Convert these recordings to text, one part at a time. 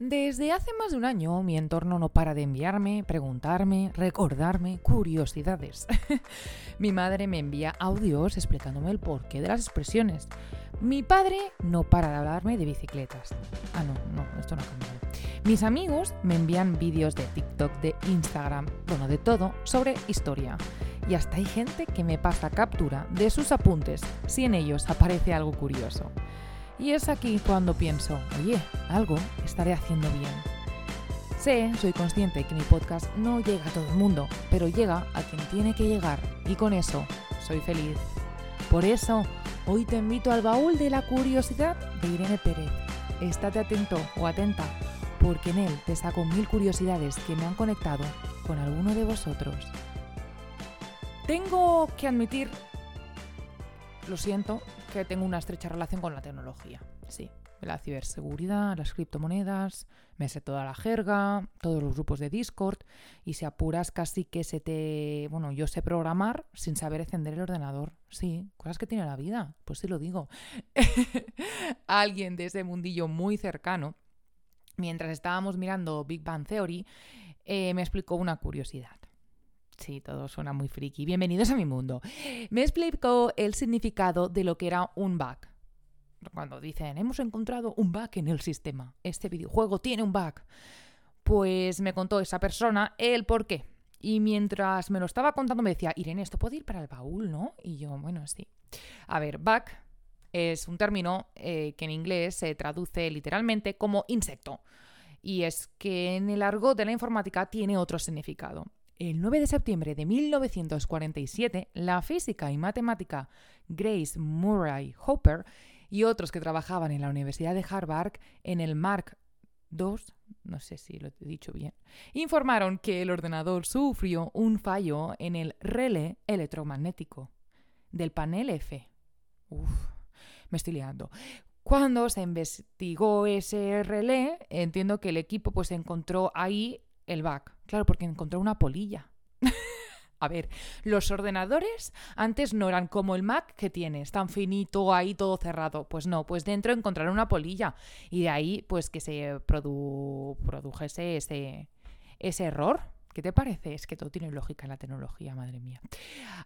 Desde hace más de un año mi entorno no para de enviarme, preguntarme, recordarme curiosidades. mi madre me envía audios explicándome el porqué de las expresiones. Mi padre no para de hablarme de bicicletas. Ah, no, no, esto no ha cambiado. Mis amigos me envían vídeos de TikTok, de Instagram, bueno, de todo, sobre historia. Y hasta hay gente que me pasa captura de sus apuntes si en ellos aparece algo curioso. Y es aquí cuando pienso, oye, algo estaré haciendo bien. Sé, soy consciente que mi podcast no llega a todo el mundo, pero llega a quien tiene que llegar y con eso soy feliz. Por eso, hoy te invito al baúl de la curiosidad de Irene Pérez. Estate atento o atenta, porque en él te saco mil curiosidades que me han conectado con alguno de vosotros. Tengo que admitir, lo siento, que tengo una estrecha relación con la tecnología. Sí, la ciberseguridad, las criptomonedas, me sé toda la jerga, todos los grupos de Discord y si apuras casi que se te... Bueno, yo sé programar sin saber encender el ordenador. Sí, cosas que tiene la vida, pues sí lo digo. Alguien de ese mundillo muy cercano, mientras estábamos mirando Big Bang Theory, eh, me explicó una curiosidad. Sí, todo suena muy friki. Bienvenidos a mi mundo. Me explicó el significado de lo que era un bug. Cuando dicen, hemos encontrado un bug en el sistema, este videojuego tiene un bug. Pues me contó esa persona el por qué. Y mientras me lo estaba contando me decía, Irene, esto puede ir para el baúl, ¿no? Y yo, bueno, sí. A ver, bug es un término eh, que en inglés se traduce literalmente como insecto. Y es que en el argot de la informática tiene otro significado. El 9 de septiembre de 1947, la física y matemática Grace Murray Hopper y otros que trabajaban en la Universidad de Harvard en el Mark II, no sé si lo he dicho bien, informaron que el ordenador sufrió un fallo en el relé electromagnético del panel F. Uf, me estoy liando. Cuando se investigó ese relé, entiendo que el equipo pues encontró ahí el bug. Claro, porque encontró una polilla. A ver, los ordenadores antes no eran como el Mac que tienes, tan finito, ahí todo cerrado. Pues no, pues dentro encontraron una polilla. Y de ahí, pues que se produjese ese, error. ¿Qué te parece? Es que todo tiene lógica en la tecnología, madre mía.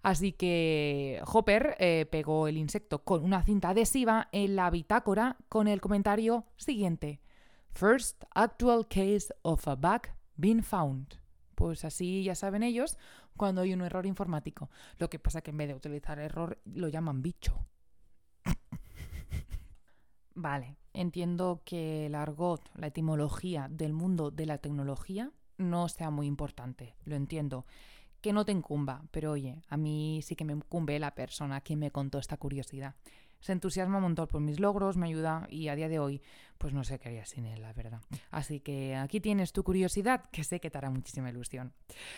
Así que Hopper eh, pegó el insecto con una cinta adhesiva en la bitácora con el comentario siguiente. First actual case of a bug been found. Pues así ya saben ellos cuando hay un error informático. Lo que pasa que en vez de utilizar error lo llaman bicho. vale, entiendo que el argot, la etimología del mundo de la tecnología no sea muy importante, lo entiendo. Que no te incumba, pero oye, a mí sí que me incumbe la persona que me contó esta curiosidad se entusiasma un montón por mis logros, me ayuda y a día de hoy pues no sé qué haría sin él, la verdad. Así que aquí tienes tu curiosidad, que sé que te hará muchísima ilusión.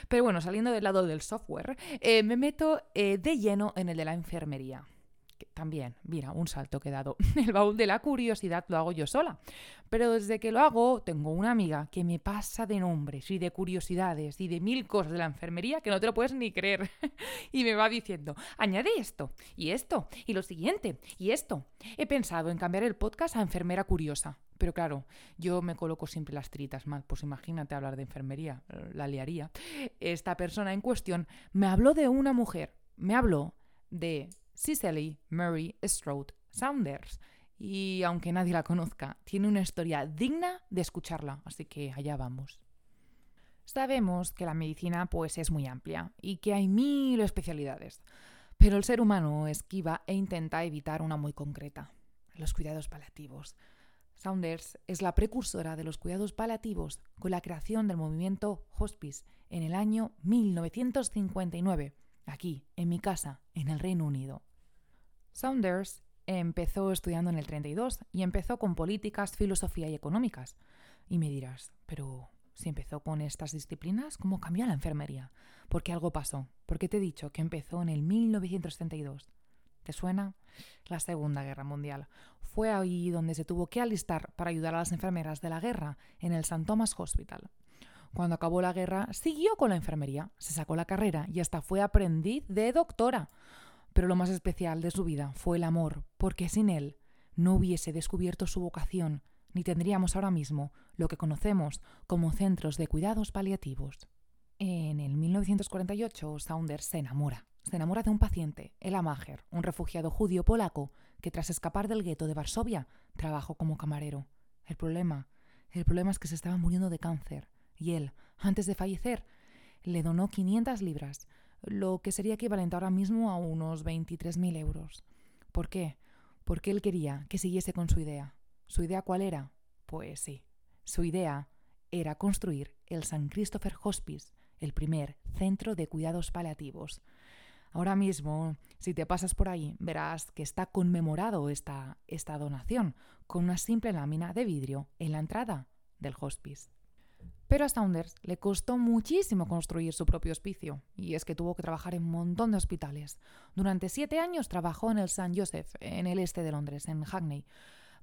Pero bueno, saliendo del lado del software, eh, me meto eh, de lleno en el de la enfermería también, mira, un salto que he dado. El baúl de la curiosidad lo hago yo sola. Pero desde que lo hago, tengo una amiga que me pasa de nombres y de curiosidades y de mil cosas de la enfermería que no te lo puedes ni creer. y me va diciendo, añade esto, y esto, y lo siguiente, y esto. He pensado en cambiar el podcast a enfermera curiosa. Pero claro, yo me coloco siempre las tritas mal, pues imagínate hablar de enfermería, la liaría. Esta persona en cuestión me habló de una mujer, me habló de Cicely Murray Strode Saunders. Y aunque nadie la conozca, tiene una historia digna de escucharla, así que allá vamos. Sabemos que la medicina pues es muy amplia y que hay mil especialidades, pero el ser humano esquiva e intenta evitar una muy concreta, los cuidados paliativos. Saunders es la precursora de los cuidados paliativos con la creación del movimiento hospice en el año 1959 aquí, en mi casa, en el Reino Unido. Saunders empezó estudiando en el 32 y empezó con políticas, filosofía y económicas. Y me dirás, pero si empezó con estas disciplinas, ¿cómo cambió la enfermería? Porque algo pasó. Porque te he dicho que empezó en el 1932. ¿Te suena? La Segunda Guerra Mundial. Fue ahí donde se tuvo que alistar para ayudar a las enfermeras de la guerra en el St. Thomas Hospital. Cuando acabó la guerra, siguió con la enfermería, se sacó la carrera y hasta fue aprendiz de doctora. Pero lo más especial de su vida fue el amor, porque sin él no hubiese descubierto su vocación ni tendríamos ahora mismo lo que conocemos como centros de cuidados paliativos. En el 1948, Saunders se enamora. Se enamora de un paciente, Ela Mager, un refugiado judío polaco que tras escapar del gueto de Varsovia trabajó como camarero. El problema, el problema es que se estaba muriendo de cáncer y él, antes de fallecer, le donó 500 libras, lo que sería equivalente ahora mismo a unos 23.000 euros. ¿Por qué? Porque él quería que siguiese con su idea. ¿Su idea cuál era? Pues sí, su idea era construir el San Christopher Hospice, el primer centro de cuidados paliativos. Ahora mismo, si te pasas por ahí, verás que está conmemorado esta, esta donación con una simple lámina de vidrio en la entrada del hospice. Pero a Saunders le costó muchísimo construir su propio hospicio, y es que tuvo que trabajar en un montón de hospitales. Durante siete años trabajó en el St. Joseph, en el este de Londres, en Hackney.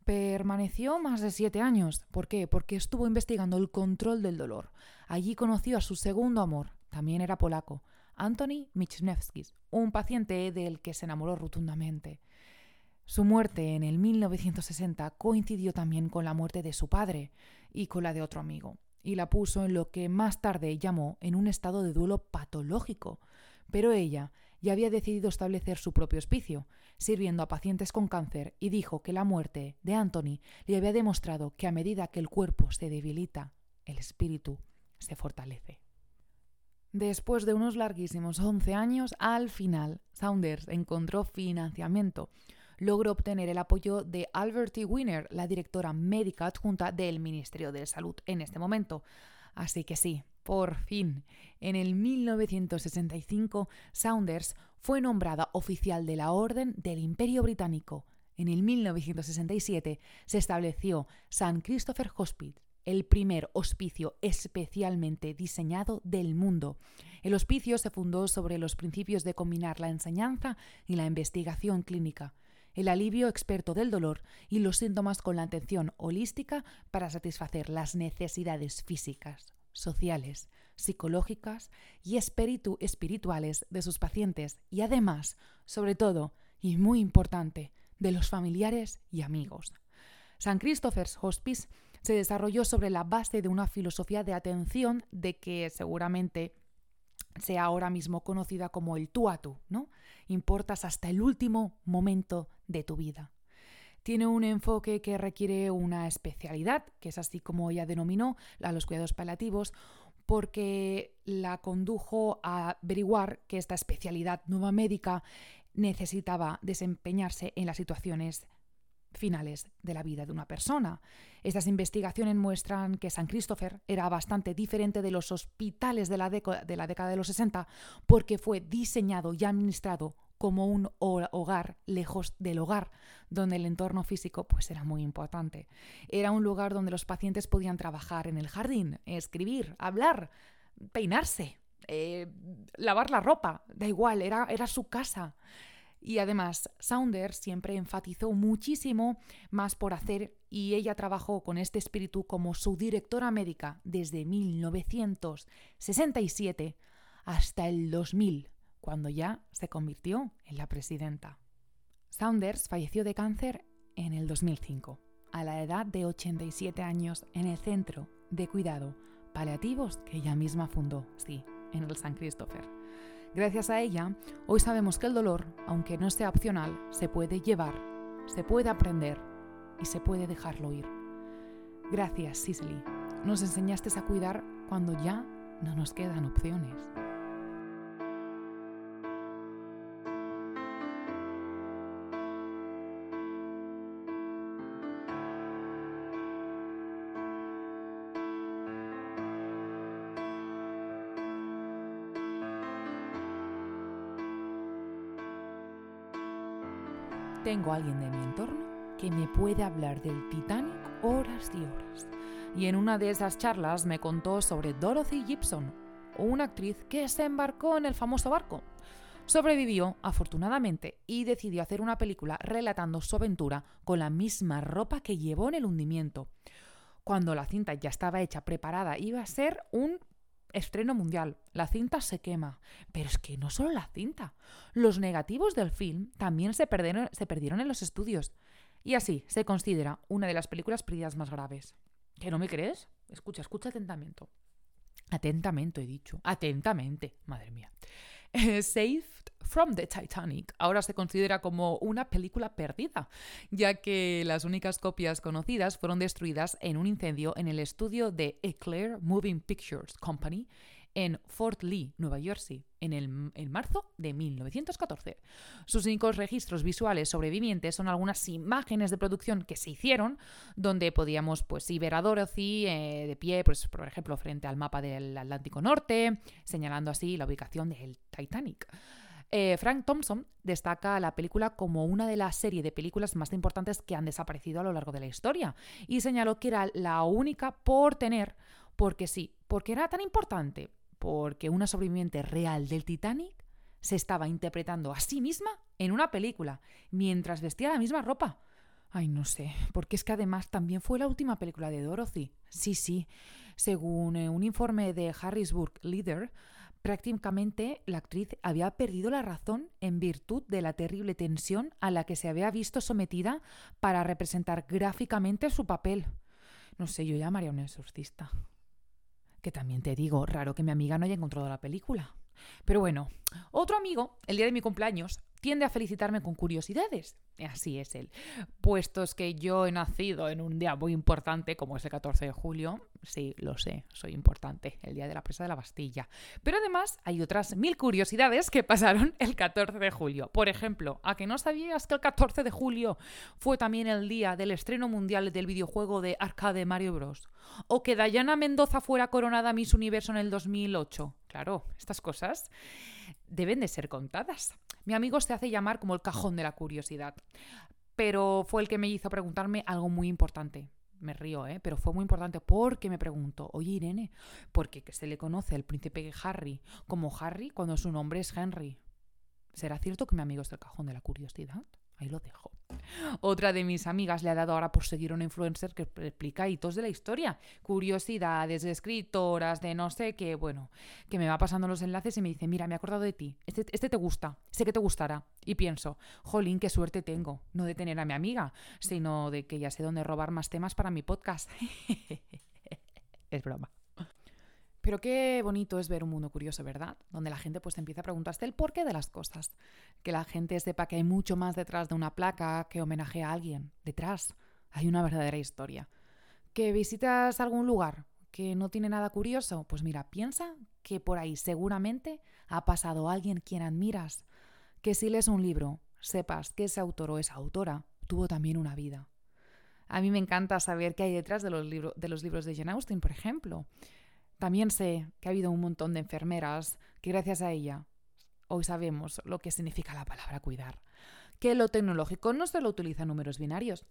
Permaneció más de siete años. ¿Por qué? Porque estuvo investigando el control del dolor. Allí conoció a su segundo amor, también era polaco, Anthony Michnewskis, un paciente del que se enamoró rotundamente. Su muerte en el 1960 coincidió también con la muerte de su padre y con la de otro amigo y la puso en lo que más tarde llamó en un estado de duelo patológico. Pero ella ya había decidido establecer su propio hospicio, sirviendo a pacientes con cáncer, y dijo que la muerte de Anthony le había demostrado que a medida que el cuerpo se debilita, el espíritu se fortalece. Después de unos larguísimos 11 años, al final, Saunders encontró financiamiento logró obtener el apoyo de Albert T. Wiener, la directora médica adjunta del Ministerio de Salud en este momento. Así que sí, por fin, en el 1965, Saunders fue nombrada oficial de la Orden del Imperio Británico. En el 1967 se estableció St. Christopher Hospice, el primer hospicio especialmente diseñado del mundo. El hospicio se fundó sobre los principios de combinar la enseñanza y la investigación clínica el alivio experto del dolor y los síntomas con la atención holística para satisfacer las necesidades físicas, sociales, psicológicas y espíritu espirituales de sus pacientes y además, sobre todo, y muy importante, de los familiares y amigos. San Christopher's Hospice se desarrolló sobre la base de una filosofía de atención de que seguramente sea ahora mismo conocida como el tú a tú, ¿no? Importas hasta el último momento de tu vida. Tiene un enfoque que requiere una especialidad, que es así como ella denominó a los cuidados paliativos, porque la condujo a averiguar que esta especialidad nueva médica necesitaba desempeñarse en las situaciones finales de la vida de una persona. Estas investigaciones muestran que San Christopher era bastante diferente de los hospitales de la, de la década de los 60 porque fue diseñado y administrado como un hogar lejos del hogar, donde el entorno físico pues era muy importante. Era un lugar donde los pacientes podían trabajar en el jardín, escribir, hablar, peinarse, eh, lavar la ropa, da igual, era, era su casa. Y además, Saunders siempre enfatizó muchísimo más por hacer y ella trabajó con este espíritu como su directora médica desde 1967 hasta el 2000, cuando ya se convirtió en la presidenta. Saunders falleció de cáncer en el 2005, a la edad de 87 años, en el Centro de Cuidado Paliativos que ella misma fundó, sí, en el San Christopher. Gracias a ella, hoy sabemos que el dolor, aunque no sea opcional, se puede llevar, se puede aprender y se puede dejarlo ir. Gracias, Sisley. Nos enseñaste a cuidar cuando ya no nos quedan opciones. Tengo a alguien de mi entorno que me puede hablar del Titanic horas y horas. Y en una de esas charlas me contó sobre Dorothy Gibson, una actriz que se embarcó en el famoso barco. Sobrevivió, afortunadamente, y decidió hacer una película relatando su aventura con la misma ropa que llevó en el hundimiento. Cuando la cinta ya estaba hecha, preparada, iba a ser un estreno mundial. La cinta se quema. Pero es que no solo la cinta. Los negativos del film también se perdieron, en los estudios. Y así se considera una de las películas perdidas más graves. ¿Que no me crees? Escucha, escucha atentamente. Atentamente, he dicho. Atentamente. Madre mía. Saved from the Titanic ahora se considera como una película perdida, ya que las únicas copias conocidas fueron destruidas en un incendio en el estudio de Eclair Moving Pictures Company en Fort Lee, Nueva Jersey, en, el, en marzo de 1914. Sus únicos registros visuales sobrevivientes son algunas imágenes de producción que se hicieron, donde podíamos pues, ver a Dorothy eh, de pie, pues, por ejemplo, frente al mapa del Atlántico Norte, señalando así la ubicación del Titanic. Eh, Frank Thompson destaca la película como una de las series de películas más importantes que han desaparecido a lo largo de la historia y señaló que era la única por tener, porque sí, porque era tan importante, porque una sobreviviente real del Titanic se estaba interpretando a sí misma en una película, mientras vestía la misma ropa. Ay, no sé, porque es que además también fue la última película de Dorothy. Sí, sí. Según eh, un informe de Harrisburg Leader, prácticamente la actriz había perdido la razón en virtud de la terrible tensión a la que se había visto sometida para representar gráficamente su papel. No sé, yo llamaría a un exorcista. Que también te digo, raro que mi amiga no haya encontrado la película. Pero bueno, otro amigo, el día de mi cumpleaños, tiende a felicitarme con curiosidades. Así es él. Puestos que yo he nacido en un día muy importante, como es el 14 de julio, sí, lo sé, soy importante, el día de la presa de la Bastilla. Pero además hay otras mil curiosidades que pasaron el 14 de julio. Por ejemplo, ¿a que no sabías que el 14 de julio fue también el día del estreno mundial del videojuego de arcade Mario Bros? ¿O que Dayana Mendoza fuera coronada Miss Universo en el 2008? Claro, estas cosas deben de ser contadas. Mi amigo se hace llamar como el cajón de la curiosidad, pero fue el que me hizo preguntarme algo muy importante. Me río, ¿eh? pero fue muy importante porque me preguntó, oye Irene, ¿por qué se le conoce al príncipe Harry como Harry cuando su nombre es Henry? ¿Será cierto que mi amigo es el cajón de la curiosidad? Ahí lo dejo. Otra de mis amigas le ha dado ahora por seguir a una influencer que explica hitos de la historia, curiosidades de escritoras, de no sé qué, bueno, que me va pasando los enlaces y me dice, mira, me he acordado de ti, este, este te gusta, sé que te gustará. Y pienso, jolín, qué suerte tengo, no de tener a mi amiga, sino de que ya sé dónde robar más temas para mi podcast. es broma. Pero qué bonito es ver un mundo curioso, ¿verdad? Donde la gente pues empieza a preguntarse el porqué de las cosas. Que la gente sepa que hay mucho más detrás de una placa que homenajea a alguien. Detrás hay una verdadera historia. ¿Que visitas algún lugar que no tiene nada curioso? Pues mira, piensa que por ahí seguramente ha pasado alguien quien admiras. Que si lees un libro, sepas que ese autor o esa autora tuvo también una vida. A mí me encanta saber qué hay detrás de los, de los libros de Jane Austen, por ejemplo. También sé que ha habido un montón de enfermeras que gracias a ella hoy sabemos lo que significa la palabra cuidar. Que lo tecnológico no solo utiliza números binarios,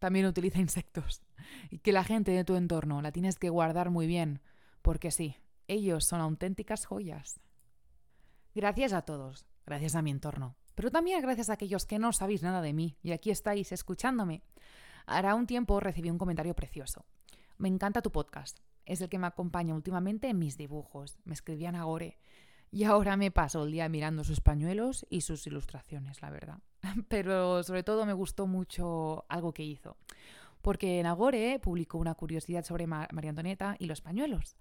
también utiliza insectos. Y que la gente de tu entorno la tienes que guardar muy bien, porque sí, ellos son auténticas joyas. Gracias a todos, gracias a mi entorno, pero también gracias a aquellos que no sabéis nada de mí y aquí estáis escuchándome. Hará un tiempo recibí un comentario precioso. Me encanta tu podcast es el que me acompaña últimamente en mis dibujos. Me escribían Agore. Y ahora me paso el día mirando sus pañuelos y sus ilustraciones, la verdad. Pero sobre todo me gustó mucho algo que hizo. Porque en Agore publicó una curiosidad sobre María Antonieta y los pañuelos.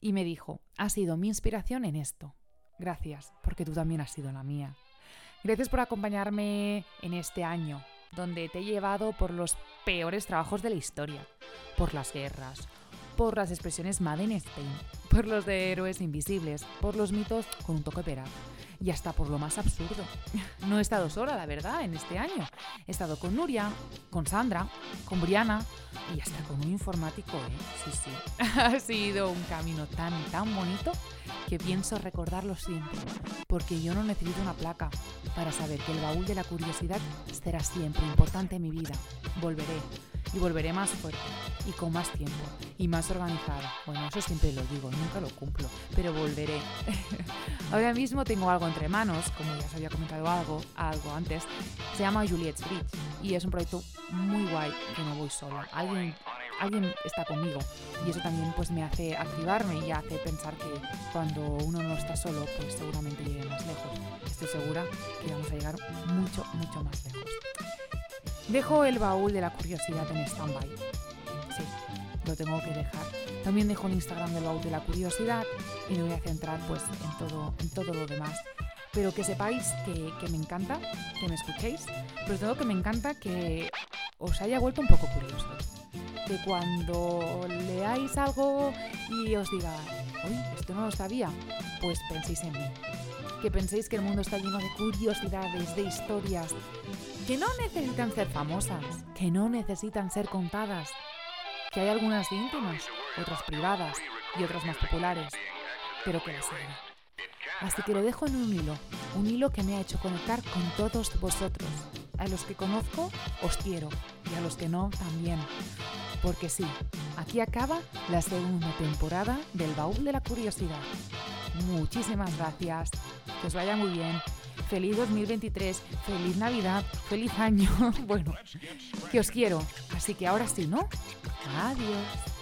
Y me dijo, ha sido mi inspiración en esto. Gracias, porque tú también has sido la mía. Gracias por acompañarme en este año, donde te he llevado por los peores trabajos de la historia, por las guerras, por las expresiones Made in Spain, por los de héroes invisibles, por los mitos con un toque pera y hasta por lo más absurdo. No he estado sola, la verdad, en este año. He estado con Nuria, con Sandra, con Briana y hasta con un informático, ¿eh? Sí, sí. Ha sido un camino tan, tan bonito que pienso recordarlo siempre, porque yo no necesito una placa para saber que el baúl de la curiosidad será siempre importante en mi vida. Volveré y volveré más fuerte y con más tiempo y más organizada. Bueno, eso siempre lo digo, nunca lo cumplo, pero volveré. Ahora mismo tengo algo entre manos, como ya os había comentado algo, algo antes, se llama Juliet's Bridge y es un proyecto muy guay que no voy sola. Alguien alguien está conmigo y eso también pues me hace activarme y hace pensar que cuando uno no está solo pues seguramente llegue más lejos. Estoy segura que vamos a llegar mucho, mucho más lejos. Dejo el baúl de la curiosidad en stand-by. Sí, lo tengo que dejar. También dejo el Instagram del baúl de la curiosidad y me voy a centrar pues en todo, en todo lo demás. Pero que sepáis que, que me encanta que me escuchéis, pero todo que me encanta que os haya vuelto un poco curiosos. Que cuando leáis algo y os diga, uy, esto no lo sabía, pues penséis en mí. Que penséis que el mundo está lleno de curiosidades, de historias, que no necesitan ser famosas, que no necesitan ser contadas, que hay algunas íntimas, otras privadas y otras más populares, pero que las hay. Así que lo dejo en un hilo, un hilo que me ha hecho conectar con todos vosotros. A los que conozco os quiero y a los que no también. Porque sí, aquí acaba la segunda temporada del Baúl de la Curiosidad. Muchísimas gracias, que os vaya muy bien. Feliz 2023, feliz Navidad, feliz año. bueno, que os quiero. Así que ahora sí, ¿no? Adiós.